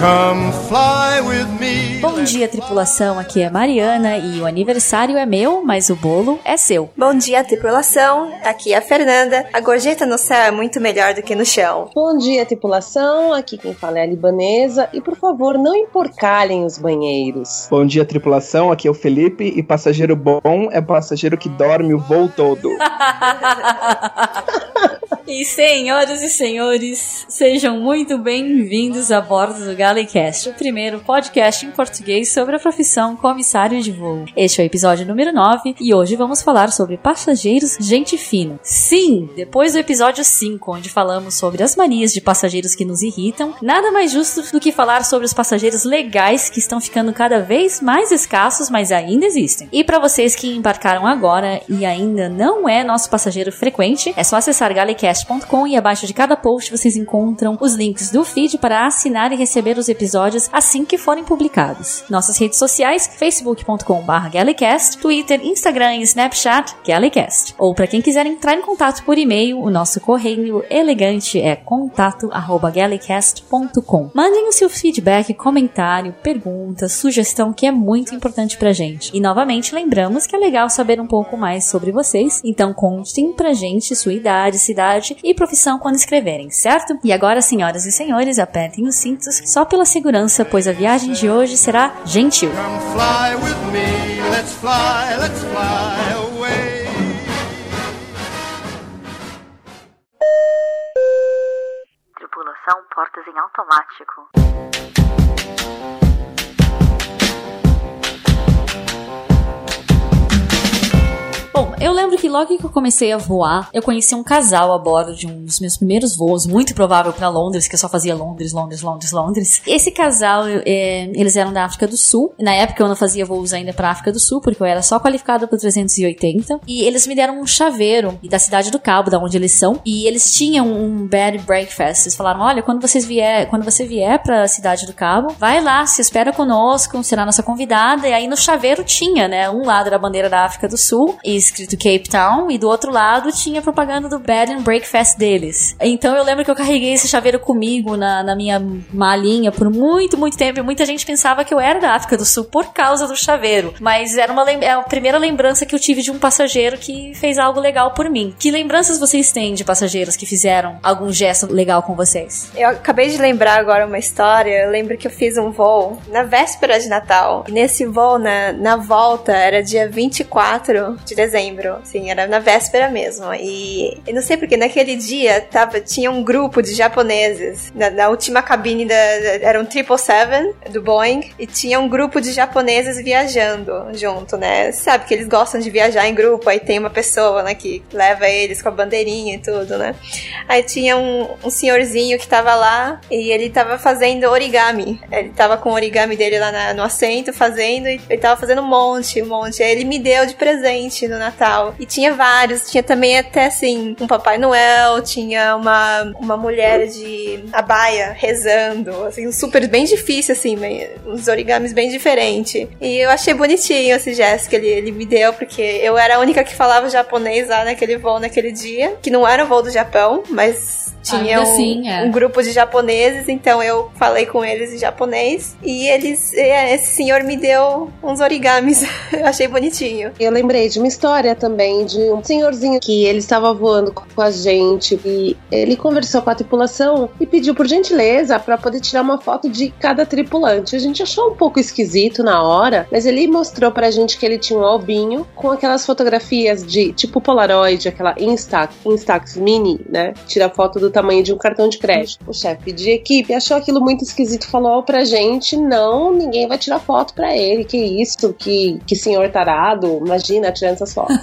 Come fly with me. Bom dia, tripulação. Aqui é Mariana e o aniversário é meu, mas o bolo é seu. Bom dia, tripulação. Aqui é a Fernanda. A gorjeta no céu é muito melhor do que no chão. Bom dia, tripulação. Aqui quem fala é a libanesa. E por favor, não emporcalhem os banheiros. Bom dia, tripulação. Aqui é o Felipe. E passageiro bom é passageiro que dorme o voo todo. E senhoras e senhores, sejam muito bem-vindos a bordo do Galecast, o primeiro podcast em português sobre a profissão comissário de voo. Este é o episódio número 9 e hoje vamos falar sobre passageiros gente fina. Sim, depois do episódio 5, onde falamos sobre as manias de passageiros que nos irritam, nada mais justo do que falar sobre os passageiros legais que estão ficando cada vez mais escassos, mas ainda existem. E para vocês que embarcaram agora e ainda não é nosso passageiro frequente, é só acessar galecast podcast.com e abaixo de cada post vocês encontram os links do feed para assinar e receber os episódios assim que forem publicados. Nossas redes sociais, facebook.com.br Gallicast, Twitter, Instagram e Snapchat, Gallicast. Ou para quem quiser entrar em contato por e-mail, o nosso correio elegante é contato@gallicast.com. Mandem o seu feedback, comentário, pergunta, sugestão que é muito importante pra gente. E novamente lembramos que é legal saber um pouco mais sobre vocês, então contem pra gente sua idade, cidade e profissão quando escreverem, certo? E agora, senhoras e senhores, apertem os cintos só pela segurança, pois a viagem de hoje será gentil. Come fly with me. Let's fly, let's fly away. Tripulação portas em automático. Bom, eu lembro que logo que eu comecei a voar, eu conheci um casal a bordo de um dos meus primeiros voos, muito provável para Londres, que eu só fazia Londres, Londres, Londres, Londres. Esse casal, é, eles eram da África do Sul. Na época eu não fazia voos ainda para África do Sul, porque eu era só qualificada para 380. E eles me deram um chaveiro da cidade do Cabo, da onde eles são. E eles tinham um bed breakfast. Eles falaram: olha, quando vocês vier, quando você vier para a cidade do Cabo, vai lá, se espera conosco, será nossa convidada. E aí no chaveiro tinha, né? Um lado era a bandeira da África do Sul, e escrito Cape Town, e do outro lado tinha propaganda do Bed and Breakfast deles. Então eu lembro que eu carreguei esse chaveiro comigo na, na minha malinha por muito, muito tempo, e muita gente pensava que eu era da África do Sul por causa do chaveiro. Mas era uma é a primeira lembrança que eu tive de um passageiro que fez algo legal por mim. Que lembranças vocês têm de passageiros que fizeram algum gesto legal com vocês? Eu acabei de lembrar agora uma história. Eu lembro que eu fiz um voo na véspera de Natal. E nesse voo, na, na volta, era dia 24 de dezembro. Sim, era na véspera mesmo. E eu não sei porque naquele dia tava, tinha um grupo de japoneses. Na, na última cabine da, era um 777 do Boeing. E tinha um grupo de japoneses viajando junto, né? Sabe que eles gostam de viajar em grupo. Aí tem uma pessoa, né, que leva eles com a bandeirinha e tudo, né? Aí tinha um, um senhorzinho que tava lá e ele tava fazendo origami. Ele tava com o origami dele lá na- no assento fazendo e ele tava fazendo um monte, um monte. Aí ele me deu de presente no Natal. E tinha vários, tinha também até assim, um Papai Noel, tinha uma, uma mulher de abaia rezando, assim, um super bem difícil, assim, uns origamis bem diferentes. E eu achei bonitinho esse gesto que ele, ele me deu, porque eu era a única que falava japonês lá naquele voo naquele dia, que não era o voo do Japão, mas tinha um, assim, é. um grupo de japoneses, então eu falei com eles em japonês e eles, é, esse senhor me deu uns origamis, eu achei bonitinho. Eu lembrei de uma história também de um senhorzinho que ele estava voando com a gente e ele conversou com a tripulação e pediu por gentileza para poder tirar uma foto de cada tripulante. A gente achou um pouco esquisito na hora, mas ele mostrou pra gente que ele tinha um albinho com aquelas fotografias de tipo Polaroid, aquela Instax, Instax Mini, né? Tira foto do tamanho de um cartão de crédito. O chefe de equipe achou aquilo muito esquisito, falou pra gente: não, ninguém vai tirar foto pra ele. Que isso, que, que senhor tarado, imagina tirando essas fotos.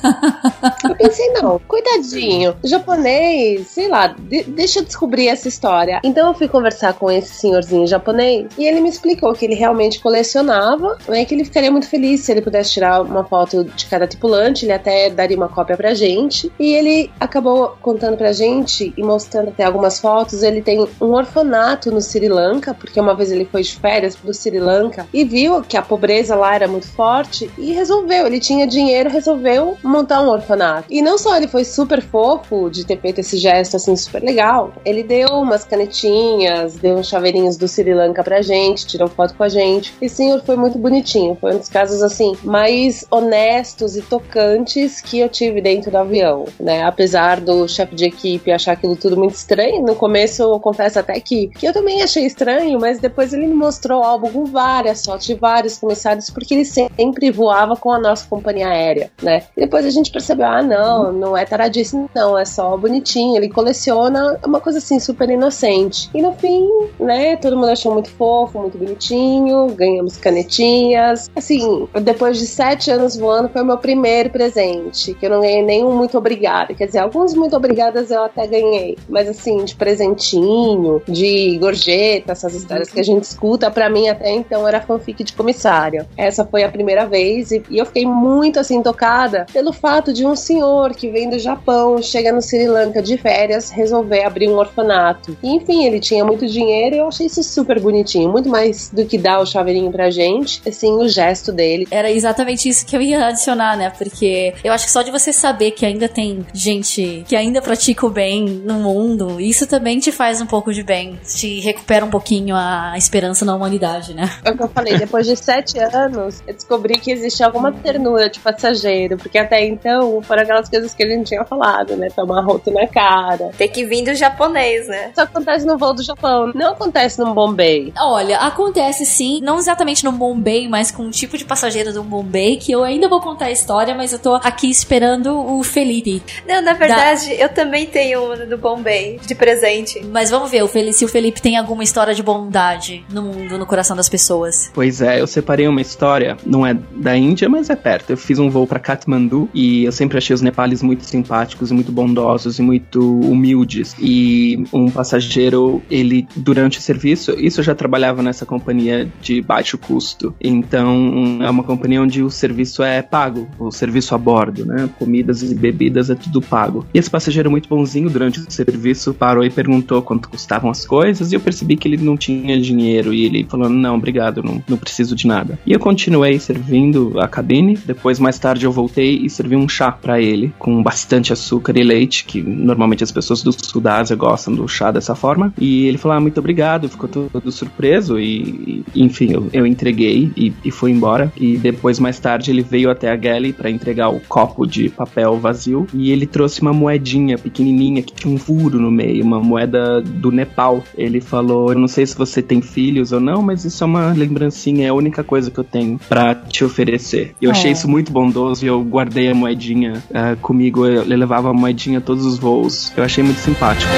eu pensei, não, coitadinho, japonês, sei lá, de- deixa eu descobrir essa história. Então eu fui conversar com esse senhorzinho japonês e ele me explicou que ele realmente colecionava, né, que ele ficaria muito feliz se ele pudesse tirar uma foto de cada tripulante, ele até daria uma cópia pra gente. E ele acabou contando pra gente e mostrando até algumas fotos, ele tem um orfanato no Sri Lanka, porque uma vez ele foi de férias pro Sri Lanka e viu que a pobreza lá era muito forte e resolveu, ele tinha dinheiro, resolveu montar um orfanato. E não só ele foi super fofo de ter feito esse gesto assim super legal, ele deu umas canetinhas, deu uns chaveirinhos do Sri Lanka pra gente, tirou foto com a gente. E senhor foi muito bonitinho. Foi um dos casos assim mais honestos e tocantes que eu tive dentro do avião, né? Apesar do chefe de equipe achar aquilo tudo muito estranho, no começo eu confesso até que, que eu também achei estranho, mas depois ele me mostrou o álbum com várias fotos de vários comissários, porque ele sempre voava com a nossa companhia aérea, né? E depois a gente percebeu, ah, não, não é taradíssimo, não, é só bonitinho. Ele coleciona uma coisa assim, super inocente. E no fim, né, todo mundo achou muito fofo, muito bonitinho, ganhamos canetinhas. Assim, depois de sete anos voando, foi o meu primeiro presente, que eu não ganhei nenhum muito obrigado. Quer dizer, alguns muito obrigadas eu até ganhei, mas assim, de presentinho, de gorjeta, essas histórias que a gente escuta, para mim até então era fanfic de comissário. Essa foi a primeira vez e, e eu fiquei muito assim tocada pelo fato de um senhor que vem do Japão, chega no Sri Lanka de férias, resolver abrir um orfanato. E, enfim, ele tinha muito dinheiro e eu achei isso super bonitinho, muito mais do que dar o chaveirinho pra gente, assim, o gesto dele. Era exatamente isso que eu ia adicionar, né? Porque eu acho que só de você saber que ainda tem gente que ainda pratica o bem no mundo, isso também te faz um pouco de bem, te recupera um pouquinho a esperança na humanidade, né? É o que eu falei, depois de sete anos, eu descobri que existe alguma ternura de passageiro, porque até então foram aquelas coisas que a gente tinha falado, né? Tomar roto na cara. Tem que vir do japonês, né? Isso acontece no voo do Japão, não acontece no Bombay. Olha, acontece sim, não exatamente no Bombay, mas com um tipo de passageiro do Bombay, que eu ainda vou contar a história, mas eu tô aqui esperando o Felipe. Não, na verdade, eu também tenho uma do Bombay, de presente. Mas vamos ver o Felipe, se o Felipe tem alguma história de bondade no mundo, no coração das pessoas. Pois é, eu separei uma história, não é da Índia, mas é perto. Eu fiz um voo pra Kathmandu e eu sempre achei os nepales muito simpáticos e muito bondosos e muito humildes. E um passageiro, ele durante o serviço, isso eu já trabalhava nessa companhia de baixo custo. Então, é uma companhia onde o serviço é pago, o serviço a bordo, né? Comidas e bebidas é tudo pago. E esse passageiro muito bonzinho durante o serviço parou e perguntou quanto custavam as coisas e eu percebi que ele não tinha dinheiro e ele falou: "Não, obrigado, não, não preciso de nada". E eu continuei servindo a cabine. Depois mais tarde eu voltei e servi um chá para ele com bastante açúcar e leite, que normalmente as pessoas do sul da Ásia gostam do chá dessa forma. E ele falou: ah, muito obrigado, ficou todo surpreso. E, e enfim, eu, eu entreguei e, e fui embora. E depois, mais tarde, ele veio até a galley para entregar o copo de papel vazio. E ele trouxe uma moedinha pequenininha que tinha um furo no meio, uma moeda do Nepal. Ele falou: Eu não sei se você tem filhos ou não, mas isso é uma lembrancinha, é a única coisa que eu tenho para te oferecer. Eu achei É. isso muito bondoso e eu guardei a moedinha ah, comigo. Eu, levava a moedinha a todos os voos. Eu achei muito simpático.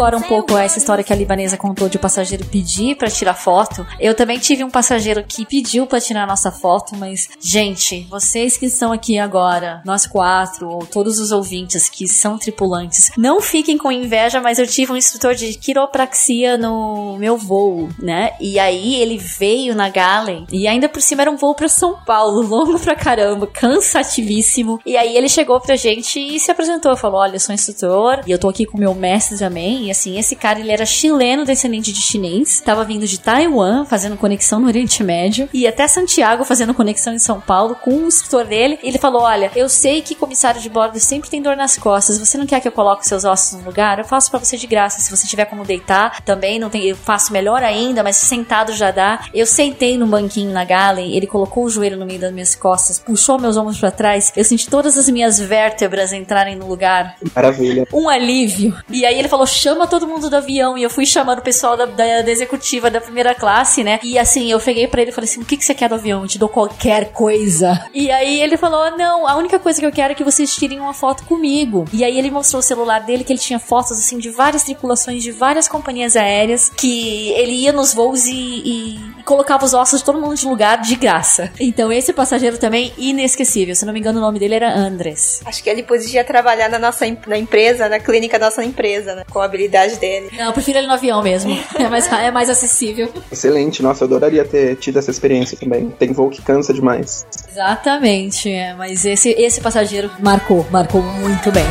Agora um pouco essa história que a libanesa contou de o passageiro pedir pra tirar foto, eu também tive um passageiro que pediu pra tirar nossa foto, mas, gente, vocês que estão aqui agora, nós quatro, ou todos os ouvintes que são tripulantes, não fiquem com inveja, mas eu tive um instrutor de quiropraxia no meu voo, né? E aí ele veio na Galen, e ainda por cima era um voo pra São Paulo, longo pra caramba, cansativíssimo. E aí ele chegou pra gente e se apresentou, falou: Olha, eu sou instrutor, e eu tô aqui com meu mestre também. E assim, esse cara ele era chileno, descendente de chinês, tava vindo de Taiwan, fazendo conexão no Oriente Médio, e até Santiago fazendo conexão em São Paulo com o instrutor dele. Ele falou: Olha, eu sei que comissário de bordo sempre tem dor nas costas. Você não quer que eu coloque seus ossos no lugar? Eu faço pra você de graça. Se você tiver como deitar, também não tem, eu faço melhor ainda, mas sentado já dá. Eu sentei no banquinho na Galen, ele colocou o joelho no meio das minhas costas, puxou meus ombros pra trás. Eu senti todas as minhas vértebras entrarem no lugar Maravilha. um alívio. E aí ele falou: chama todo mundo do avião. E eu fui chamando o pessoal da, da- da executiva da primeira classe, né? E assim, eu peguei pra ele e falei assim: o que, que você quer do avião? Eu te dou qualquer coisa. E aí ele falou: não, a única coisa que eu quero é que vocês tirem uma foto comigo. E aí ele mostrou o celular dele, que ele tinha fotos assim de várias tripulações de várias companhias aéreas, que ele ia nos voos e, e- colocava os ossos de todo mundo de lugar de graça. Então esse passageiro também inesquecível. Se não me engano, o nome dele era Andres. Acho que ele podia trabalhar na nossa na empresa, na clínica da nossa empresa, né? Com a habilidade dele. Não, eu prefiro ele no avião mesmo. É mais, é mais acessível. Excelente, nossa, eu adoraria ter tido essa experiência também. Tem voo que cansa demais. Exatamente, é, mas esse, esse passageiro marcou, marcou muito bem.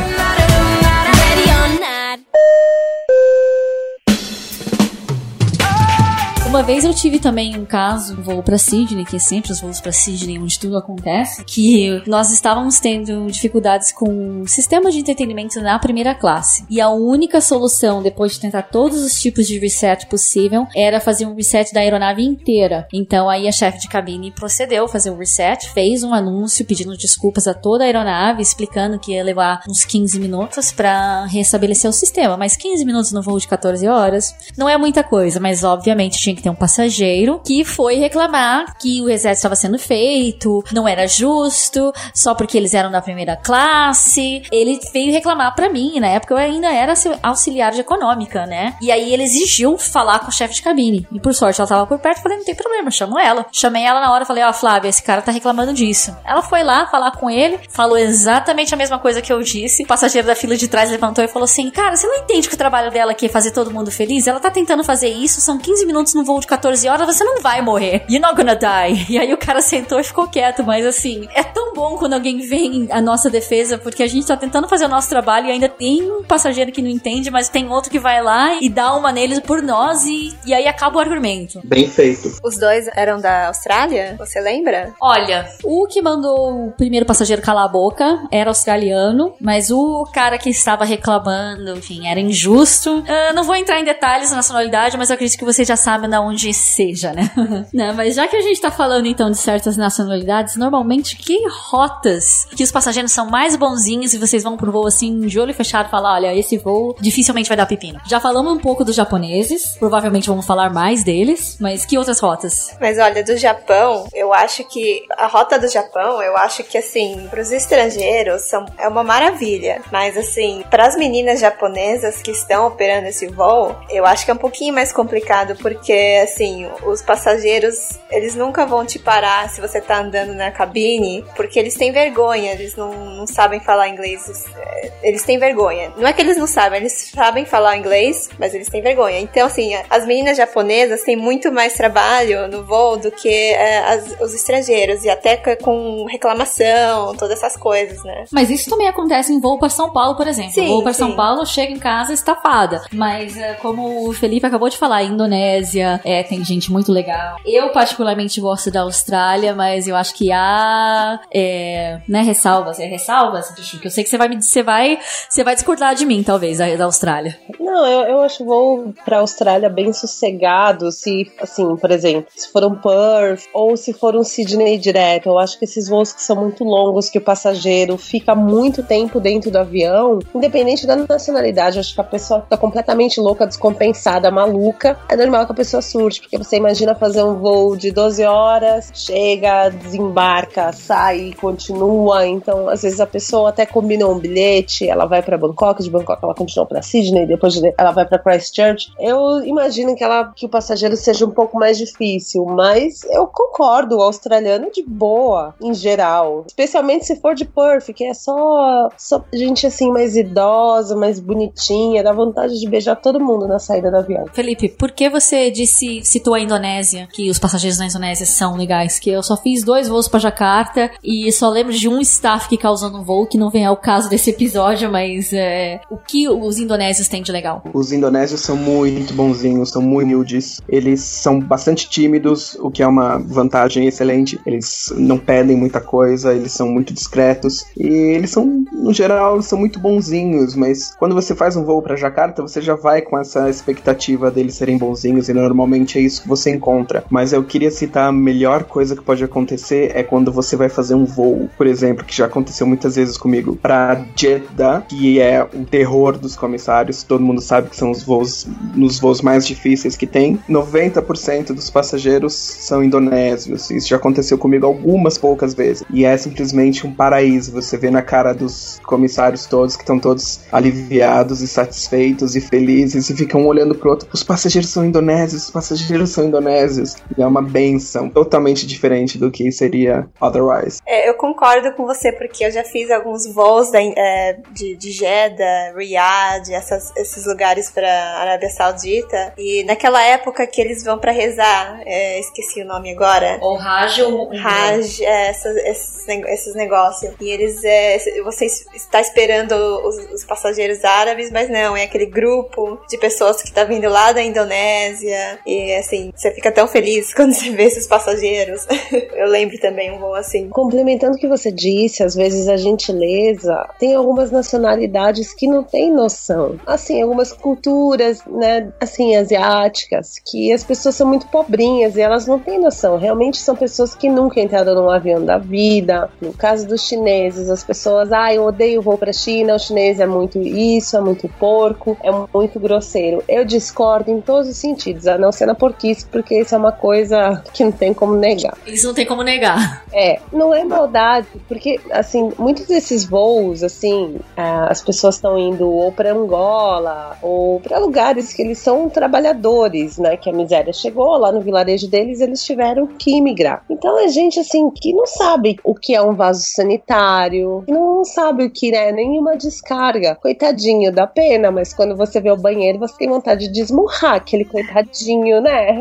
Uma vez eu tive também um caso, um voo pra Sydney, que é sempre os voos pra Sydney onde tudo acontece, que nós estávamos tendo dificuldades com o sistema de entretenimento na primeira classe. E a única solução, depois de tentar todos os tipos de reset possível, era fazer um reset da aeronave inteira. Então aí a chefe de cabine procedeu fazer um reset, fez um anúncio pedindo desculpas a toda a aeronave, explicando que ia levar uns 15 minutos pra restabelecer o sistema. Mas 15 minutos no voo de 14 horas não é muita coisa, mas obviamente tinha que ter um passageiro que foi reclamar que o reset estava sendo feito, não era justo, só porque eles eram da primeira classe. Ele veio reclamar pra mim, na época eu ainda era auxil- auxiliar de econômica, né? E aí ele exigiu falar com o chefe de cabine. E por sorte ela tava por perto, falei, não tem problema, chamo ela. Chamei ela na hora, falei, ó, Flávia, esse cara tá reclamando disso. Ela foi lá falar com ele, falou exatamente a mesma coisa que eu disse. O passageiro da fila de trás levantou e falou assim: Cara, você não entende que o trabalho dela aqui é fazer todo mundo feliz? Ela tá tentando fazer isso, são 15 minutos no voo de 14 horas, você não vai morrer. You're not gonna die. E aí o cara sentou e ficou quieto, mas assim, é tão bom quando alguém vem à nossa defesa, porque a gente tá tentando fazer o nosso trabalho e ainda tem um passageiro que não entende, mas tem outro que vai lá e dá uma neles por nós e, e aí acaba o argumento. Bem feito. Os dois eram da Austrália? Você lembra? Olha, o que mandou o primeiro passageiro calar a boca era australiano, mas o cara que estava reclamando, enfim, era injusto. Ah, não vou entrar em detalhes da nacionalidade, mas eu acredito que vocês já sabem de onde seja, né? né? Mas já que a gente tá falando então de certas nacionalidades, normalmente que rotas que os passageiros são mais bonzinhos e vocês vão pro voo assim, de olho fechado, falar: olha, esse voo dificilmente vai dar pepino. Já falamos um pouco dos japoneses, provavelmente vamos falar mais deles, mas que outras rotas? Mas olha, do Japão, eu acho que a rota do Japão, eu acho que assim, pros estrangeiros são, é uma maravilha. Mas assim, pras meninas japonesas que estão operando esse voo, eu acho que é um pouquinho mais complicado, porque assim, os passageiros, eles nunca vão te parar se você tá andando na cabine, porque eles têm vergonha, eles não, não sabem falar inglês. é, Eles têm vergonha. Não é que eles não sabem, eles sabem falar inglês, mas eles têm vergonha. Então, assim, as meninas japonesas têm muito mais trabalho no voo do que é, as- os estrangeiros, e até co- com reclamação, todas essas coisas, né? Mas isso também acontece em voo para São Paulo, por exemplo. Sim, voo para São. Paulo, chega em casa estafada. Mas é, como o Felipe acabou de falar, Indonésia, é, tem gente muito legal. Eu particularmente gosto da Austrália, mas eu acho que há, é, né, ressalvas. É ressalvas, que eu sei que você vai me, você vai, você vai discordar de mim, talvez, da, Austrália. Não, eu, eu acho voo pra Austrália bem sossegado, se, assim, por exemplo, se for um Perth ou se for um Sydney direto. Eu acho que esses voos que são muito longos, que o passageiro fica muito tempo dentro do avião, independente da nacionalidade, eu acho que a pessoa fica completamente louca, descompensada, maluca. É normal que a pessoa surte, porque você imagina fazer um voo de 12 horas, chega, desembarca, sai, continua. Então, às vezes a pessoa até combina um bilhete, ela vai pra Bangkok, de Bangkok ela continua pra Sydney, depois de- ela vai pra Christchurch. Eu imagino que, ela, que o passageiro seja um pouco mais difícil, mas eu concordo, o australiano é de boa, em geral. Especialmente se for de Perth, que é só, só gente assim, mais idosa, mais bonitinha, dá vontade de beijar todo mundo na saída do avião. Felipe, por que você disse, citou a Indonésia, que os passageiros na Indonésia são legais? Que eu só fiz dois voos pra Jacarta e só lembro de um staff que causou no voo, que não vem ao caso desse episódio, mas é, o que os indonésios têm de legal? Os indonésios são muito bonzinhos, são muito humildes. Eles são bastante tímidos, o que é uma vantagem excelente. Eles não pedem muita coisa, eles são muito discretos. E eles são, no geral, são muito bonzinhos. Mas quando você faz um voo pra Jacarta, você já vai com essa expectativa deles serem bonzinhos. E normalmente é isso que você encontra. Mas eu queria citar a melhor coisa que pode acontecer é quando você vai fazer um voo, por exemplo, que já aconteceu muitas vezes comigo, para Jeddah, que é o terror dos comissários, todo mundo sabe que são os voos nos voos mais difíceis que tem. 90% dos passageiros são indonésios. Isso já aconteceu comigo algumas poucas vezes. E é simplesmente um paraíso. Você vê na cara dos comissários todos que estão todos aliviados e satisfeitos e felizes e ficam olhando pro outro. Os passageiros são indonésios, os passageiros são indonésios. E é uma benção totalmente diferente do que seria otherwise. É, eu concordo com você, porque eu já fiz alguns voos da, é, de, de Jeddah, Riyadh, essas, esses lugares para Arábia Saudita. E naquela época que eles vão para rezar, é, esqueci o nome agora. Ou Raj ou Raj, é, essas- esses, esses negócios. E eles, é, você está esperando os, os passageiros árabes, mas não, é aquele grupo de pessoas que tá vindo lá da Indonésia. E assim, você fica tão feliz quando você vê esses passageiros. Eu lembro também um voo assim. Complementando o que você disse, às vezes a gentileza tem algumas nacionalidades que não têm noção. Assim, algumas culturas, né, assim, asiáticas, que as pessoas são muito pobrinhas e elas não têm noção. Realmente são pessoas que nunca entraram num avião da vida. No caso dos chineses, as pessoas, ah, eu odeio voo pra China, o chinês é muito isso, é muito porco, é muito grosseiro. Eu discordo em todos os sentidos, a não ser na porquice, porque isso é uma coisa que não tem como negar. Isso não tem como negar. É, não é maldade, porque, assim, muitos desses voos, assim, as pessoas estão indo ou para Angola ou para lugares que eles são trabalhadores, né? Que a miséria chegou lá no vilarejo deles, eles tiveram que imigrar. Então é gente, assim, que não sabe o que é um vaso sanitário, não sabe o que é nenhuma descarga. Coitadinho, dá pena, mas quando você vê o banheiro, você tem vontade de esmurrar aquele coitadinho, né?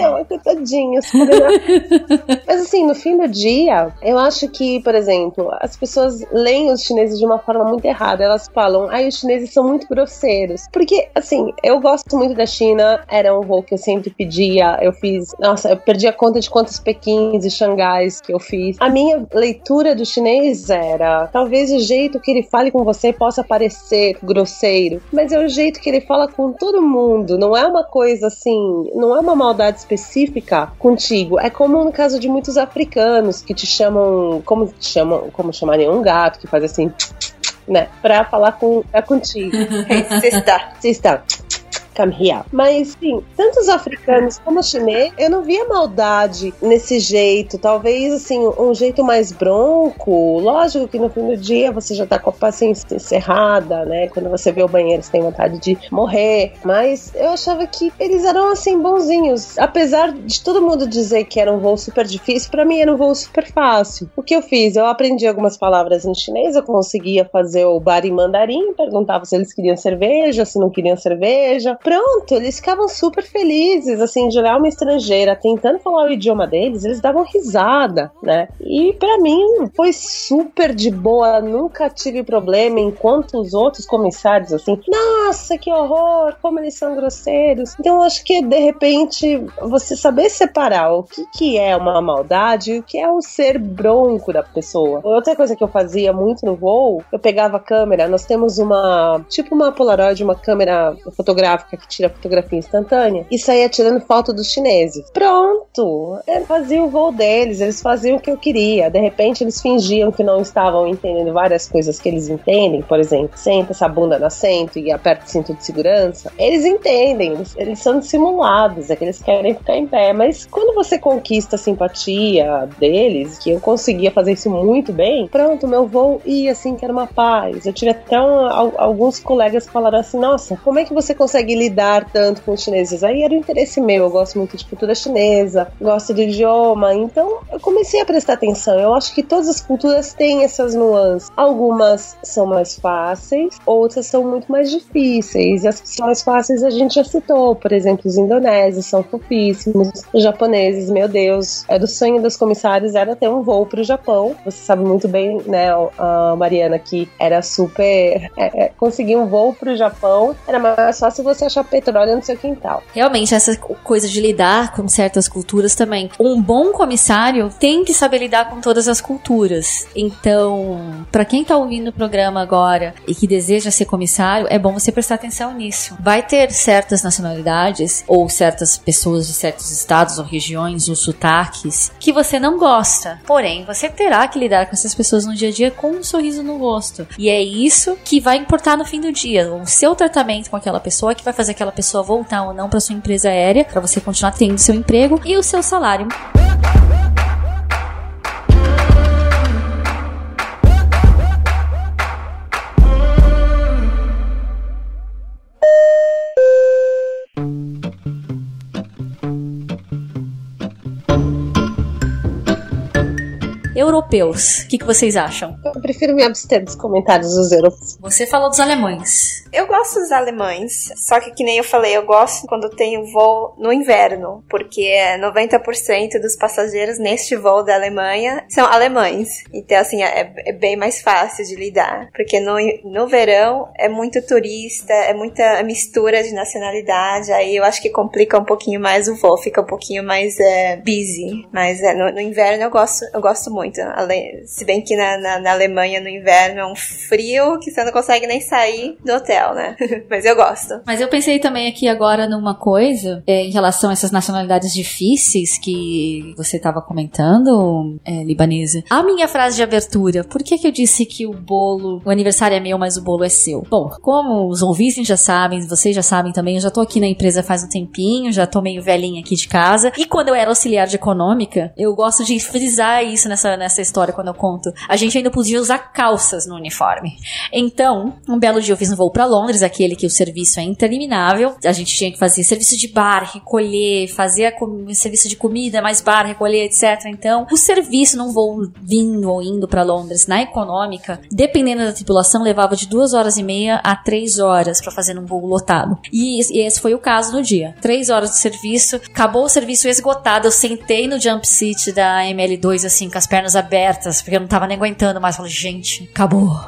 Não, é coitadinho. se poderia mas assim, no fim do dia, eu acho que, por exemplo, as pessoas leem os chineses de uma forma muito errada. Elas falam, ai, os chineses são muito grosseiros. Porque, assim, eu gosto muito da China, era um voo que eu sempre pedia. Eu fiz, nossa, eu perdi a conta de quantos pequins e xangais que eu fiz. A minha leitura do chinês era, talvez o jeito que ele fale com você possa parecer grosseiro, mas é o jeito que ele fala com todo mundo. Não é uma coisa assim, não é uma maldade específica contigo. É como no caso de muitos africanos que te chamam, como te chamam, como chamarem um gato que faz assim, né, pra falar com é contigo. Sexta. Sister, come here. Mas, sim, tanto os africanos como os chineses, eu não via maldade nesse jeito. Talvez, assim, um jeito mais bronco. Lógico que no fim do dia você já tá com a paciência encerrada, né? Quando você vê o banheiro, você tem vontade de morrer. Mas eu achava que eles eram, assim, bonzinhos. Apesar de todo mundo dizer que era um voo super difícil, pra mim era um voo super fácil. O que eu fiz? Eu aprendi algumas palavras em chinês, eu conseguia fazer o bar em mandarim, perguntava se eles queriam cerveja, se não queriam cerveja. Pronto, eles ficavam super felizes, assim, de olhar uma estrangeira tentando falar o idioma deles, eles davam risada, né? E pra mim foi super de boa, nunca tive problema, enquanto os outros comissários, assim, nossa, que horror, como eles são grosseiros. Então eu acho que de repente você saber separar o que, que é uma maldade e o que é o ser bronco da pessoa. Outra coisa que eu fazia muito no voo, eu pegava a câmera, nós temos uma, tipo uma Polaroid, uma câmera fotográfica que tira fotografia instantânea, e saía tirando foto dos chineses. Pronto! Eu fazia o voo deles, eles faziam o que eu queria. De repente eles fingiam que não estavam entendendo várias coisas que eles entendem, por exemplo, senta essa bunda no assento e aperta o cinto de segurança. Eles entendem, eles, eles são dissimulados, é que eles querem ficar em pé. Mas quando você conquista a simpatia deles, que eu conseguia fazer isso muito bem, pronto, meu voo ia assim, que era uma paz. Eu tive até um- al- alguns colegas que falaram assim: nossa, como é que você consegue lidar tanto com os chineses? Aí era o interesse meu, eu gosto muito de cultura chinesa, gosto de idioma, então eu comecei a prestar atenção. Eu acho que todas as culturas têm essas nuances. Algumas são mais fáceis, outras são muito mais difíceis. E as que são mais fáceis a gente já citou, por exemplo, os indonésios são fofíssimos, os japoneses, meu Deus, é do sonho dos comissários era ter um voo pro Japão. Você sabe muito bem, né, a Mariana, que era super. É, é, conseguir um voo pro Japão era mais fácil você achar petróleo no seu quintal. Realmente, essa coisa de lidar com certas culturas também. Um bom comissário tem que saber lidar com todas as culturas. Então, para quem tá ouvindo o programa agora e que deseja ser comissário, é bom você prestar atenção nisso. Vai ter certas nacionalidades ou certas pessoas de certos estados ou regiões ou sotaques que você não gosta. Porém, você terá que lidar com essas pessoas no dia a dia com um sorriso no rosto. E é isso que vai importar no fim do dia. O seu tratamento com aquela pessoa que vai fazer aquela pessoa voltar ou não para sua empresa aérea, para você continuar tendo seu emprego e o seu salário. Europeus, o que, que vocês acham? Eu prefiro me abster dos comentários dos europeus. Você falou dos alemães. Eu gosto dos alemães, só que que nem eu falei, eu gosto quando tem o voo no inverno, porque é 90% dos passageiros neste voo da Alemanha são alemães. Então, assim, é, é bem mais fácil de lidar, porque no, no verão é muito turista, é muita mistura de nacionalidade, aí eu acho que complica um pouquinho mais o voo, fica um pouquinho mais é, busy. Mas é, no, no inverno eu gosto, eu gosto muito. Ale- Se bem que na, na, na Alemanha no inverno é um frio que você não consegue nem sair do hotel, né? Mas eu gosto. Mas eu pensei também aqui agora numa coisa é, em relação a essas nacionalidades difíceis que você estava comentando, é, libanesa. A minha frase de abertura, por que, que eu disse que o bolo, o aniversário é meu, mas o bolo é seu? Bom, como os ouvintes já sabem, vocês já sabem também, eu já tô aqui na empresa faz um tempinho, já tô meio velhinha aqui de casa. E quando eu era auxiliar de econômica, eu gosto de frisar isso nessa, nessa história quando eu conto. A gente ainda podia usar calças no uniforme. Então, um belo dia eu fiz um voo pra Londres, aquele que o serviço é interminável. A gente tinha que fazer serviço de bar, recolher, fazer serviço de comida, mais bar, recolher, etc. Então, o serviço num voo vindo ou indo pra Londres na econômica, dependendo da tripulação, levava de duas horas e meia a três horas pra fazer num voo lotado. E e esse foi o caso no dia. Três horas de serviço, acabou o serviço esgotado. Eu sentei no jump seat da ML2 assim, com as pernas abertas, porque eu não tava nem aguentando mais. Falei, gente, acabou.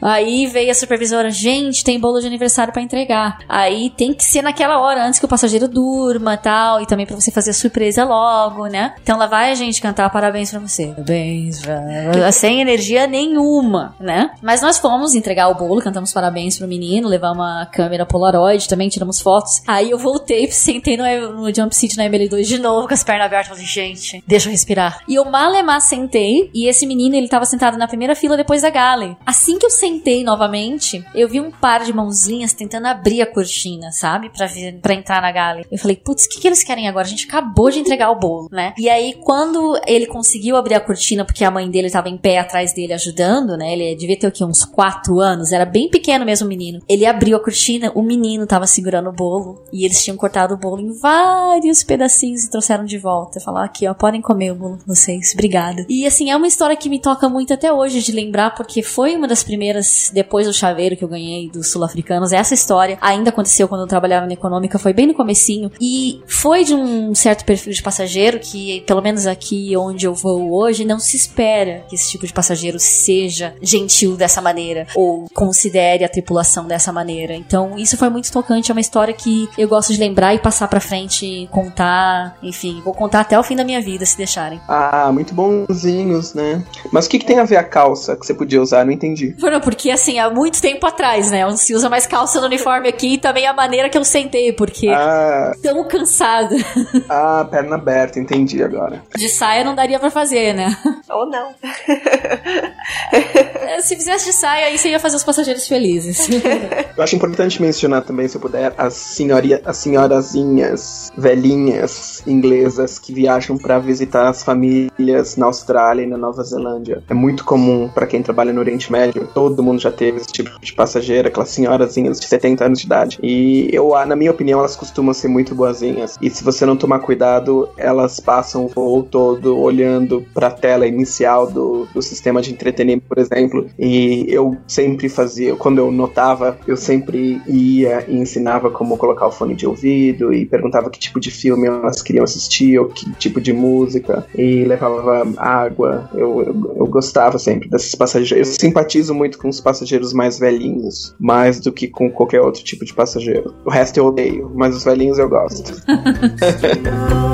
Aí veio a supervisora, gente, tem bolo de aniversário pra entregar. Aí tem que ser naquela hora, antes que o passageiro durma e tal, e também pra você fazer a surpresa logo, né? Então lá vai a gente cantar parabéns pra você. Parabéns, pra... sem energia nenhuma, né? Mas nós fomos entregar o bolo, cantamos parabéns pro menino, levamos uma câmera Polaroid, também tiramos fotos. Aí eu voltei, sentei no, no jump seat na ML2 de novo, com as pernas abertas, falei, gente, deixa eu respirar. E eu malemar sentei, e esse menino, ele tava sentado na primeira fila depois da Gale. Assim que eu sentei novamente, eu vi um par de mãozinhas tentando abrir a cortina, sabe? Pra, vir, pra entrar na Gale. Eu falei, putz, o que, que eles querem agora? A gente acabou de entregar o bolo, né? E aí, quando ele conseguiu abrir a cortina, porque a mãe dele tava em pé atrás dele ajudando, né? Ele devia ter o quê? Uns quatro anos, era bem pequeno mesmo o menino. Ele abriu a cortina, o menino tava segurando o bolo, e eles tinham cortado o bolo em vários pedacinhos e trouxeram de volta. Falaram, aqui, ó, podem comer o bolo com vocês, obrigada. E assim, é uma história que me toca muito até hoje de lembrar, porque foi uma das primeiras, depois do chaveiro que eu ganhei dos sul-africanos, essa história ainda aconteceu quando eu trabalhava na econômica, foi bem no comecinho, e foi de um certo perfil de passageiro que, pelo menos aqui onde eu vou hoje, não se espera que esse tipo de passageiro seja gentil dessa maneira, ou considere a tripulação dessa maneira. Então, isso foi muito tocante, é uma história que eu gosto de lembrar e passar pra frente, contar, enfim, vou contar até o fim da minha vida, se deixarem. Ah, muito bonzinhos, né? Mas o que, que tem a ver a calça que você podia usar? Não entendi. Porque, assim, há muito tempo atrás, né? Não se usa mais calça no uniforme aqui e também a maneira que eu sentei, porque Ah, tão cansada. ah, perna aberta, entendi agora. De saia não daria pra fazer, né? Ou não. Se fizesse de saia, aí você ia fazer os passageiros felizes. Eu acho importante mencionar também, se eu puder, as, senhoria, as senhorazinhas velhinhas inglesas que viajam pra visitar as famílias na Austrália e na Nova Zelândia. É muito comum pra quem trabalha no Oriente Médio. Todo mundo já teve esse tipo de passageira, aquelas senhorazinhas de 70 anos de idade. E eu, na minha opinião, elas costumam ser muito boazinhas. E se você não tomar cuidado, elas passam o voo todo olhando pra tela inicial do do, do sistema de entretenimento, por exemplo. E eu sempre fazia, quando eu notava, eu sempre ia e ensinava como colocar o fone de ouvido e perguntava que tipo de filme elas queriam assistir ou que tipo de música e levava água. Eu, eu, eu gostava sempre desses passageiros. Eu simpatizo muito com os passageiros mais velhinhos, mais do que com qualquer outro tipo de passageiro. O resto eu odeio, mas os velhinhos eu gosto.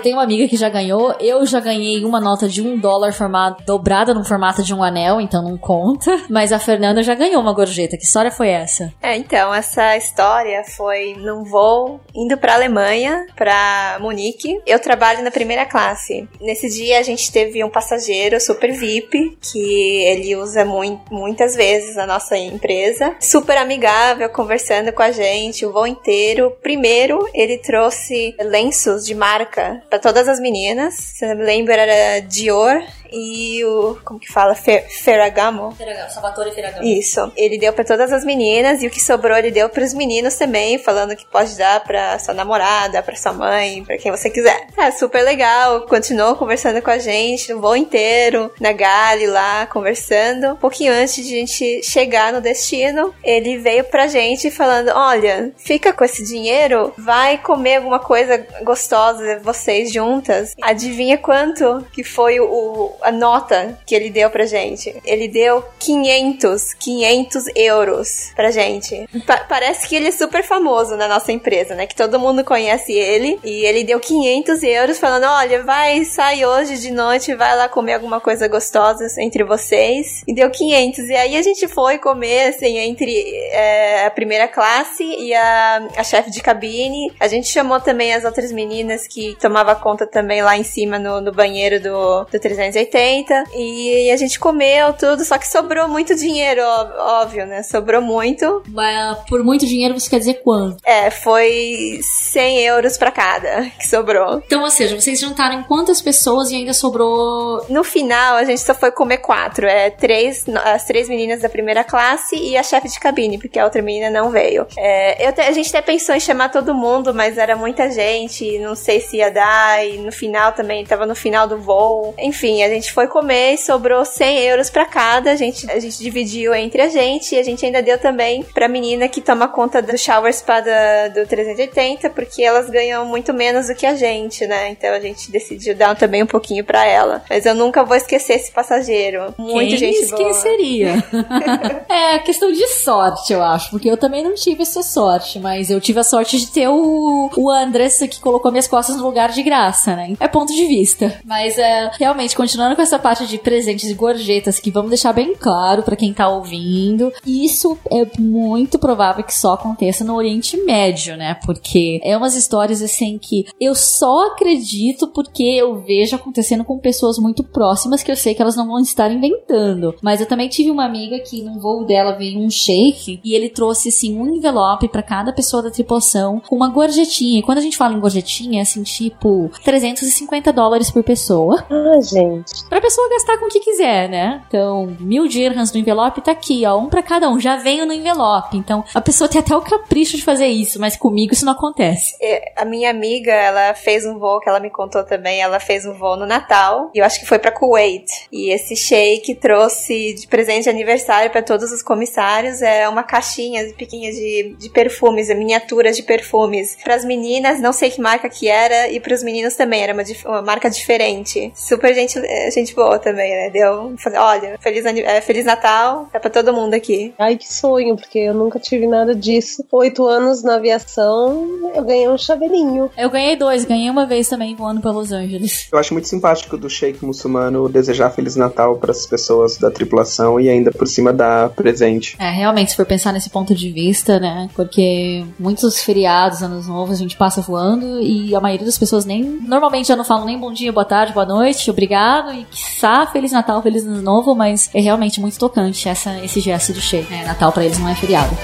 Eu tenho uma amiga que já ganhou. Eu já ganhei uma nota de um dólar formato, dobrada no formato de um anel, então não conta. Mas a Fernanda já ganhou uma gorjeta. Que história foi essa? É, então, essa história foi num voo indo pra Alemanha, pra Munique. Eu trabalho na primeira classe. Nesse dia a gente teve um passageiro super VIP, que ele usa mu muitas vezes na nossa empresa. Super amigável, conversando com a gente o voo inteiro. Primeiro, ele trouxe lenços de marca para todas as meninas. Se eu me lembro, era Dior e o. Como que fala? Fer Ferragamo? Ferragamo, Salvatore Ferragamo. Isso. Ele deu para todas as meninas e o que sobrou ele deu para os meninos também, falando que pode dar para sua namorada, para sua mãe, para quem você quiser. É super legal. Continuou conversando com a gente o voo inteiro, na Gali lá, conversando. Um pouquinho antes de a gente chegar no destino, ele veio pra gente falando: Olha, fica com esse dinheiro, vai comer alguma coisa gostosa, vocês juntas. Adivinha quanto que foi o, a nota que ele deu pra gente? Ele deu 500, 500 euros pra gente. Pa parece que ele é super famoso na nossa empresa, né? Que todo mundo conhece ele. E ele deu 500 euros falando: Olha, vai, sai hoje de noite, vai lá comer alguma coisa gostosa entre vocês. E deu 500. E aí a gente foi comer, assim, entre é, a primeira classe e a, a chefe de cabine. A gente chamou também as outras meninas que tomava conta também lá em cima no, no banheiro do, do 380. E a gente comeu tudo, só que sobrou muito dinheiro, óbvio, né? Sobrou muito. Mas por muito dinheiro você quer dizer quanto? É, foi 100 euros pra cada que sobrou. Então, ou seja, vocês jantaram quantas pessoas e ainda sobrou. No final, a gente só foi comer quatro. É três, as três meninas da primeira classe e a chefe de cabine, porque a outra menina não veio. É, eu a gente até pensou em chamar todo mundo, mas era muita gente, não sei se ia dar. E no final também, tava no final do voo. Enfim, a gente foi comer e sobrou 100 euros pra cada. A gente, a gente dividiu entre a gente e a gente ainda deu também pra menina que toma conta do shower spa da- do 380, porque elas ganham muito menos do que a gente, né? Então a gente decidiu dar também um pouquinho pra ela. Mas eu nunca vou esquecer esse passageiro. Quem gente boa. esqueceria? é questão de sorte, eu acho. Porque eu também não tive essa sorte. Mas eu tive a sorte de ter o, o Andressa que colocou minhas costas no lugar de graça, né? É ponto de vista. Mas é, realmente, continuando com essa parte de presentes e gorjetas, que vamos deixar bem claro pra quem tá ouvindo, isso é muito provável que só aconteça no Oriente Médio, né? Porque é umas histórias assim que eu só acredito porque eu vejo acontecendo com pessoas muito próximas que eu sei que elas não vão estar inventando. Mas eu também tive uma amiga que no voo dela veio um shake e ele trouxe assim um envelope pra cada pessoa da tripulação com uma gorjetinha. E quando a gente fala em gorjetinha, é assim, tipo 350 dólares por pessoa. Ah, gente. Pra pessoa gastar com o que quiser, né? Então, mil dirhams no envelope tá aqui, ó. Um pra cada um. Já veio no envelope. Então, a pessoa tem até o capricho de fazer isso, mas comigo isso não acontece. É, A minha amiga, ela fez um voo que ela me contou também. Ela fez um voo no Natal. E eu acho que foi pra Kuwait. E esse shake trouxe de presente de aniversário pra todos os comissários. É uma caixinha pequenininha de, de perfumes, miniaturas de perfumes. Pras meninas, não sei que marca que era. E pros meninos também, era uma, uma marca diferente. Super gente, é, gente boa também, né? Deu. Olha, Feliz, é, Feliz Natal. Tá pra todo mundo aqui. Ai, que sonho, porque eu nunca tive nada disso. Oito anos na aviação, eu ganhei um chaveirinho. Eu ganhei dois, ganhei uma vez também voando pra Los Angeles. Eu acho muito simpático do Sheik muçulmano desejar Feliz Natal para as pessoas da tripulação e ainda por cima dar presente. É, realmente, se for pensar nesse ponto de vista, né? Porque muitos feriados, anos novos, a gente passa voando e a maioria das pessoas nem. Normalmente já não falam nem bom dia, boa tarde, boa noite, obrigado e quiçá Feliz Natal, Feliz Ano Novo, mas é realmente muito tocante essa, esse gesto do Shea. Né? Natal pra eles não é feriado.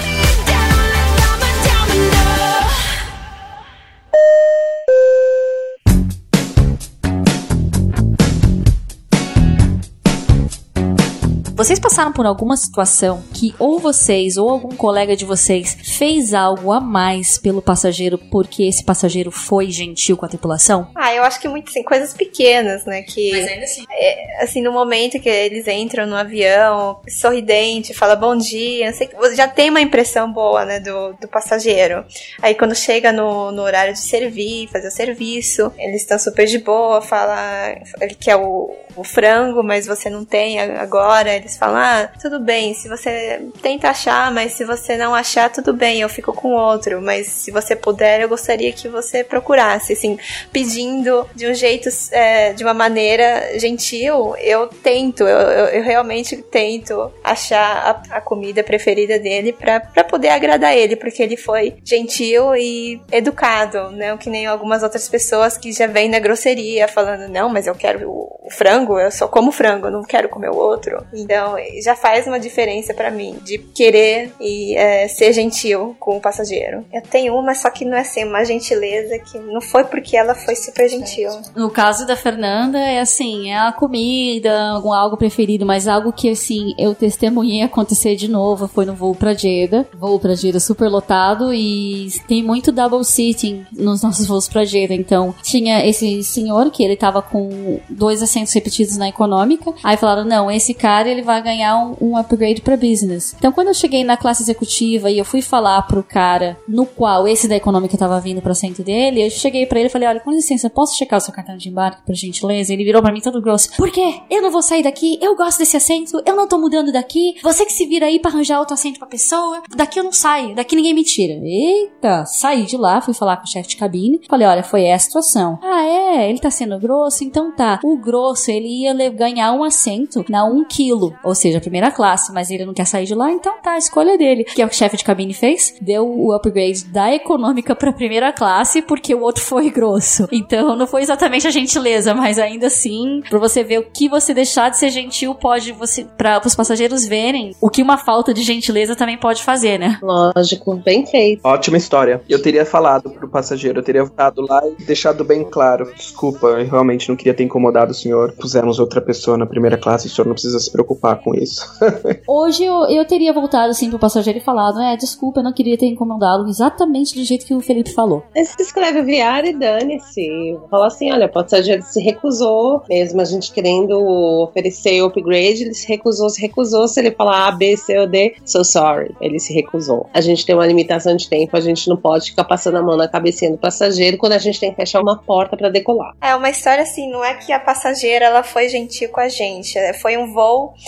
Vocês passaram por alguma situação que ou vocês ou algum colega de vocês fez algo a mais pelo passageiro porque esse passageiro foi gentil com a tripulação? Ah, eu acho que muito assim, coisas pequenas, né? Que ainda assim. é, assim, no momento que eles entram no avião, sorridente, fala bom dia, não sei, você já tem uma impressão boa, né, do, do passageiro. Aí quando chega no, no horário de servir, fazer o serviço, eles estão super de boa, fala, ele quer o, o frango, mas você não tem agora. Eles falam, ah, tudo bem, se você tenta achar, mas se você não achar, tudo bem, eu fico com outro. Mas se você puder, eu gostaria que você procurasse, assim, pedindo de um jeito, é, de uma maneira gentil, eu tento, eu, eu, eu realmente tento achar a, a comida preferida dele para poder agradar ele, porque ele foi gentil e educado, né? Que nem algumas outras pessoas que já vêm na grosseria falando, não, mas eu quero o, o frango, eu só como frango, não quero comer o outro. Então, já faz uma diferença para mim de querer e é, ser gentil com o passageiro. Eu tenho uma, só que não é assim, uma gentileza que não foi porque ela foi super gentil. No caso da Fernanda, é assim, é a comida, algum algo preferido, mas algo que, assim, eu testemunhei acontecer de novo foi no voo pra Jeddah. Voo pra Jeddah super lotado e tem muito double sitting nos nossos voos pra Jeddah. Então, tinha esse senhor que ele tava com dois assentos repetidos na econômica. Aí falaram, não, esse cara ele vai ganhar um, um upgrade pra business. Então, quando eu cheguei na classe executiva e eu fui falar pro cara no qual esse da econômica tava vindo pro assento dele, eu cheguei para ele e falei, olha, com licença, posso checar o seu cartão de embarque, por gentileza? Ele virou para mim todo grosso. Por quê? Eu não vou sair daqui, eu gosto desse assento, eu não tô mudando daqui, você que se vira aí pra arranjar outro assento pra pessoa, daqui eu não saio, daqui ninguém me tira. Eita, saí de lá, fui falar com o chefe de cabine, falei, olha, foi essa a situação. Ah, é? Ele tá sendo grosso? Então tá. O grosso, ele ia ganhar um assento na 1 quilo, ou seja, a primeira classe, mas ele não quer sair de lá, então tá, a escolha dele. O que o chefe de cabine fez? Deu o upgrade da econômica pra primeira classe, porque o outro foi grosso. Então não foi exatamente a gentileza, mas ainda assim, pra você ver o que você deixar de ser gentil pode você, para os passageiros verem o que uma falta de gentileza também pode fazer, né? Lógico, bem feito. Ótima história. Eu teria falado pro passageiro, eu teria voltado lá e deixado bem claro. Desculpa, eu realmente não queria ter incomodado o senhor. Pusemos outra pessoa na primeira classe, o senhor não precisa se preocupar com isso. Hoje eu, eu teria voltado assim pro passageiro e falado, é, desculpa, eu não queria ter incomodado exatamente do jeito que o Felipe falou. Aí você escreve viar e dane-se. Fala assim, olha, o passageiro se recusou, mesmo a gente querendo oferecer o upgrade, ele se recusou, se recusou. Se ele falar A, B, C ou D, so sorry, ele se recusou. A gente tem uma limitação de tempo, a gente não pode ficar passando a mão na cabecinha do passageiro quando a gente tem que fechar uma porta para decolar. É uma história assim, não é que a passageira ela foi gentil com a gente, é, foi um voo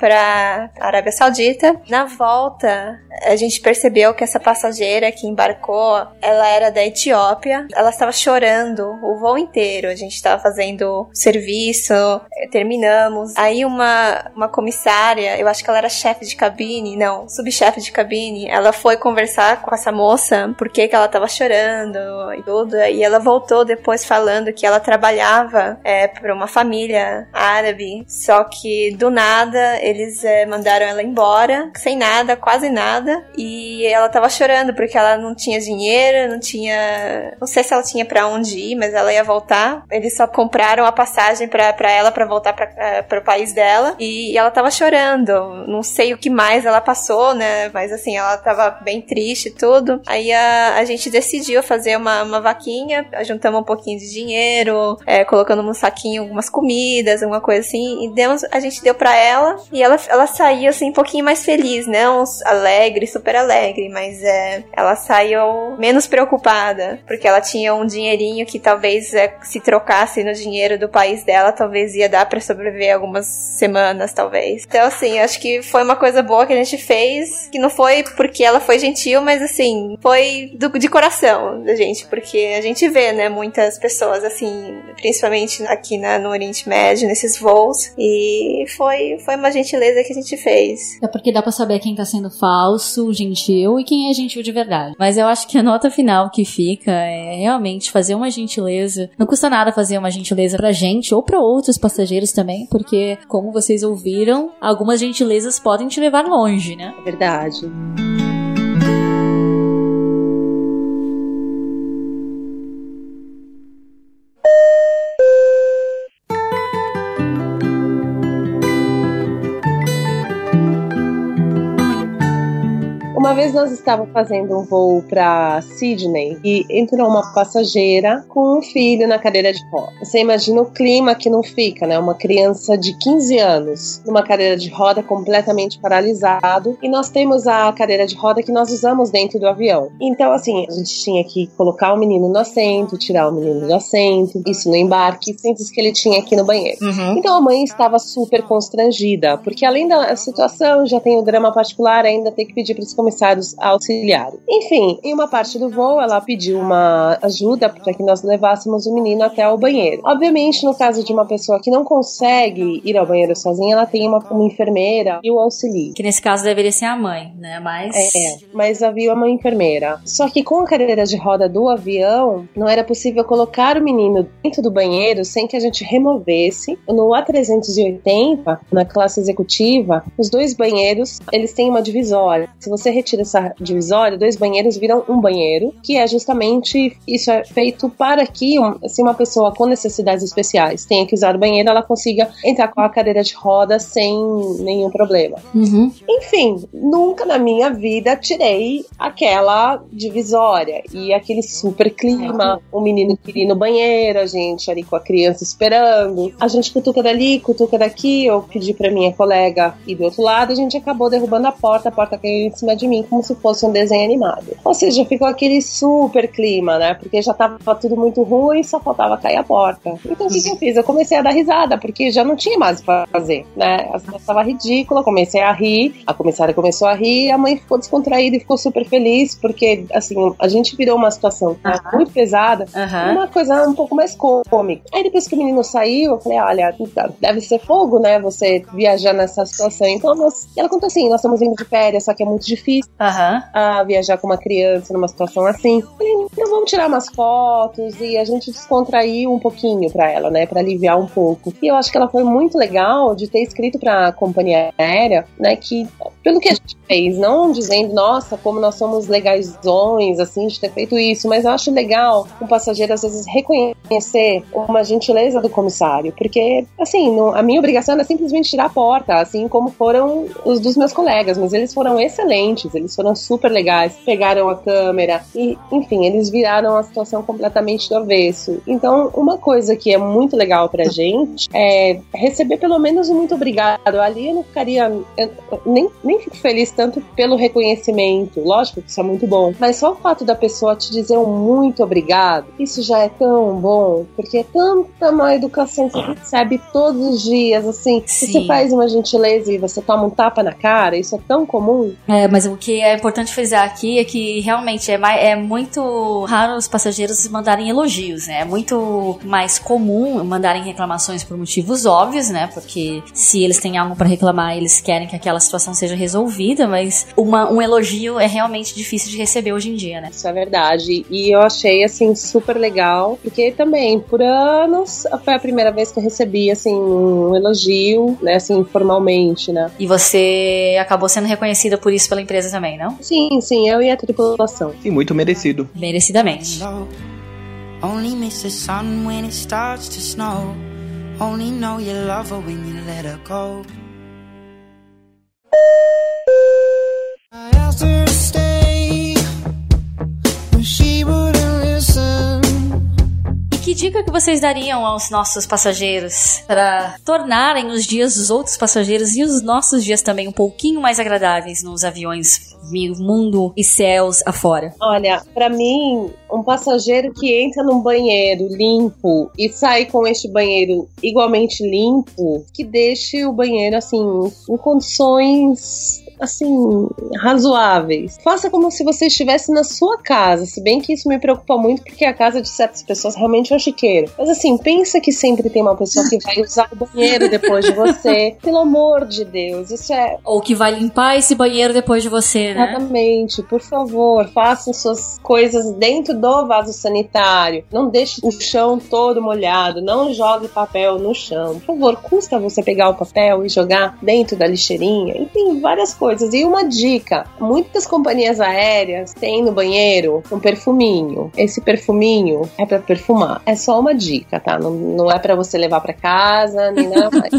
para Arábia Saudita. Na volta, a gente percebeu que essa passageira que embarcou, ela era da Etiópia. Ela estava chorando o voo inteiro. A gente estava fazendo serviço, eh, terminamos. Aí uma, uma comissária, eu acho que ela era chefe de cabine, não, subchefe de cabine, ela foi conversar com essa moça porque que ela estava chorando e tudo. E ela voltou depois falando que ela trabalhava é, para uma família árabe, só que do nada eles é, mandaram ela embora, sem nada, quase nada. E ela tava chorando porque ela não tinha dinheiro, não tinha. Não sei se ela tinha para onde ir, mas ela ia voltar. Eles só compraram a passagem para ela para voltar para o país dela. E, e ela tava chorando. Não sei o que mais ela passou, né? Mas assim, ela tava bem triste e tudo. Aí a, a gente decidiu fazer uma, uma vaquinha, juntamos um pouquinho de dinheiro, é, colocando num saquinho algumas comidas, alguma coisa assim. E demos, a gente deu para ela. E e ela, ela saiu assim um pouquinho mais feliz, não alegre, super alegre, mas é, ela saiu menos preocupada, porque ela tinha um dinheirinho que talvez é, se trocasse no dinheiro do país dela, talvez ia dar para sobreviver algumas semanas, talvez. Então, assim, acho que foi uma coisa boa que a gente fez, que não foi porque ela foi gentil, mas assim, foi do, de coração da gente, porque a gente vê, né, muitas pessoas assim, principalmente aqui na, no Oriente Médio, nesses voos, e foi, foi uma gente gentileza que a gente fez. É porque dá pra saber quem tá sendo falso, gentil e quem é gentil de verdade. Mas eu acho que a nota final que fica é realmente fazer uma gentileza. Não custa nada fazer uma gentileza pra gente ou pra outros passageiros também, porque, como vocês ouviram, algumas gentilezas podem te levar longe, né? É verdade. Vez nós estávamos fazendo um voo para Sydney e entrou uma passageira com um filho na cadeira de roda. Você imagina o clima que não fica, né? Uma criança de 15 anos numa cadeira de roda completamente paralisado e nós temos a cadeira de roda que nós usamos dentro do avião. Então, assim, a gente tinha que colocar o menino no assento, tirar o menino do assento, isso no embarque, sempre que ele tinha aqui no banheiro. Uhum. Então a mãe estava super constrangida, porque além da situação, já tem o drama particular, ainda tem que pedir para os comissários auxiliarem. Enfim, em uma parte do voo, ela pediu uma ajuda para que nós levássemos o menino até o banheiro. Obviamente, no caso de uma pessoa que não consegue ir ao banheiro sozinha, ela tem uma, uma enfermeira e o auxilia. Que nesse caso deveria ser a mãe, né? Mas. É, mas havia uma enfermeira. Só que com a cadeira de roda do avião, não era possível colocar o menino dentro do banheiro sem que a gente removesse. No A380, na classe executiva, os dois banheiros, eles têm uma divisória. Se você retira essa divisória, dois banheiros viram um banheiro, que é justamente isso é feito para que se uma pessoa com necessidades especiais tenha que usar o banheiro, ela consiga entrar com a cadeira de roda sem nenhum problema. Uhum. Enfim, nunca na minha vida tirei aquela divisória e aquele super clima. O menino queria ir no banheiro, a gente ali com a criança esperando. A gente cutuca dali, cutuca daqui. Eu pedi pra minha colega ir do outro lado. A gente acabou derrubando a porta, a porta caiu em cima de mim como se fosse um desenho animado. Ou seja, ficou aquele super clima, né? Porque já tava tudo muito ruim, só faltava cair a porta. Então o que, que eu fiz? Eu comecei a dar risada, porque já não tinha mais o que fazer, né? A situação tava ridícula, comecei a rir, a comissária começou a rir, a mãe ficou descontraída e ficou super feliz, porque, assim, a gente virou uma situação né, muito pesada, uma coisa um pouco mais cômica. Aí depois que o menino saiu, eu falei, olha, deve ser fogo, né, você viajar nessa situação. Então, nós, ela contou assim, nós estamos indo de férias, só que é muito difícil Aham. a viajar com uma criança numa situação assim. Falei, então vamos tirar umas fotos e a gente descontraiu um pouquinho pra ela, né, Pra aliviar um pouco. E eu acho que ela foi muito legal de ter escrito pra companhia aérea, né, que pelo que a gente fez, não dizendo, nossa, como nós somos legaisões, assim, de ter feito isso, mas eu acho legal um passageiro às vezes reconhecer uma gentileza do comissário, porque, assim, não- a minha obrigação era simplesmente tirar a porta, assim como foram os dos meus colegas, mas eles foram excelentes, eles foram super legais, pegaram a câmera e, enfim, eles viraram a situação completamente do avesso. Então, uma coisa que é muito legal pra gente é receber pelo menos um muito obrigado. Ali eu não ficaria, eu nem, nem fico feliz tanto pelo reconhecimento, lógico que isso é muito bom, mas só o fato da pessoa te dizer um muito obrigado, isso já é tão bom, porque é tanta má educação que você recebe todos os dias, assim, se Sim. você faz uma gentileza e você toma um tapa na cara, isso é tão comum. É, mas o que é importante frisar aqui é que realmente é, mai- é muito raro os passageiros mandarem elogios, né? É muito mais comum mandarem reclamações por motivos óbvios, né? Porque se eles têm algo pra reclamar, eles querem que aquela situação seja resolvida, mas uma- um elogio é realmente difícil de receber hoje em dia, né? Isso é verdade. E eu achei, assim, super legal, porque também, por anos, foi a primeira vez que eu recebi, assim, um elogio, né, assim, formalmente, né. E você acabou sendo reconhecida por isso pela empresa também, não? Sim, sim, eu e a tripulação. E muito merecido. Merecidamente. Only miss the sun when it starts to snow. Only know you love her when you let her go. I asked her to stay, but she wouldn't listen. Que dica que vocês dariam aos nossos passageiros para tornarem os dias dos outros passageiros e os nossos dias também um pouquinho mais agradáveis nos aviões mundo e céus afora? Olha, pra mim, um passageiro que entra num banheiro limpo e sai com este banheiro igualmente limpo, que deixe o banheiro assim em condições assim razoáveis. Faça como se você estivesse na sua casa, se bem que isso me preocupa muito porque a casa de certas pessoas realmente é um chiqueiro. Mas assim, pensa que sempre tem uma pessoa que vai usar o banheiro depois de você. Pelo amor de Deus, isso é Ou que vai limpar esse banheiro depois de você, né? Exatamente, por favor, façam suas coisas dentro do vaso sanitário, não deixe o chão todo molhado, não jogue papel no chão. Por favor, custa você pegar o papel e jogar dentro da lixeirinha? Enfim, várias coisas. E uma dica: muitas companhias aéreas têm no banheiro um perfuminho. Esse perfuminho é para perfumar. É só uma dica, tá? Não, não é para você levar para casa, nem nada mais.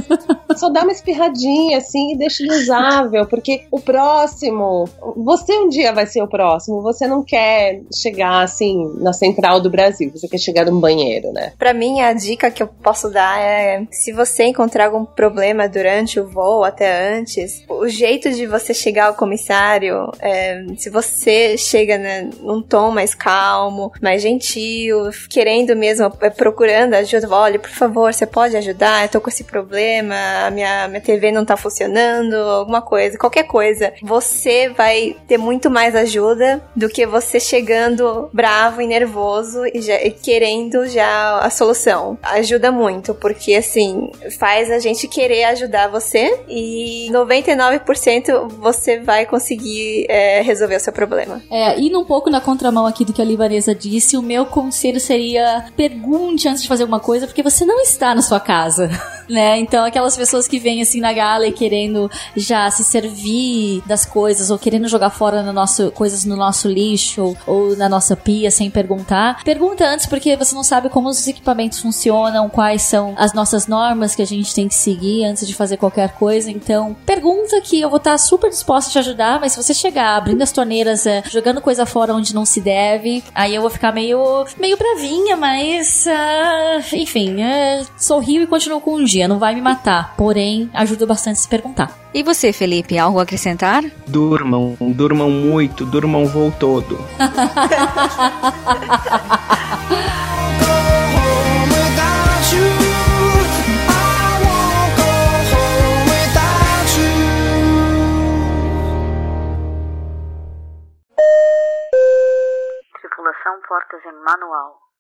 só dá uma espirradinha assim e deixa usável, porque o próximo, você um dia vai ser o próximo. Você não quer chegar assim na central do Brasil, você quer chegar num banheiro, né? Pra mim, a dica que eu posso dar é: se você encontrar algum problema durante o voo, até antes, o jeito de você chegar ao comissário, é, se você chega né, num tom mais calmo, mais gentil, querendo mesmo, é, procurando ajuda, olha, por favor, você pode ajudar? Eu tô com esse problema, a minha, minha TV não tá funcionando, alguma coisa, qualquer coisa. Você vai ter muito mais ajuda do que você chegando bravo e nervoso e, já, querendo já a solução. Ajuda muito, porque assim, faz a gente querer ajudar você e 99% você vai conseguir é, resolver o seu problema. É, indo um pouco na contramão aqui do que a Libanesa disse, o meu conselho seria pergunte antes de fazer alguma coisa, porque você não está na sua casa, né? Então, aquelas pessoas que vêm assim na gala e querendo já se servir das coisas ou querendo jogar fora no nosso, coisas no nosso lixo ou na nossa pia sem perguntar, pergunta antes porque você não sabe como os equipamentos funcionam, quais são as nossas normas que a gente tem que seguir antes de fazer qualquer coisa. Então, pergunta que eu vou estar super disposta a te ajudar, mas se você chegar abrindo as torneiras, é, jogando coisa fora onde não se deve, aí eu vou ficar meio, meio bravinha, mas uh, enfim, uh, sorrio e continuo com um dia, não vai me matar. Porém, ajuda bastante a se perguntar. E você, Felipe, algo a acrescentar? Durmam, durmam muito, durmam o voo todo. Tripulação Portas em Manual.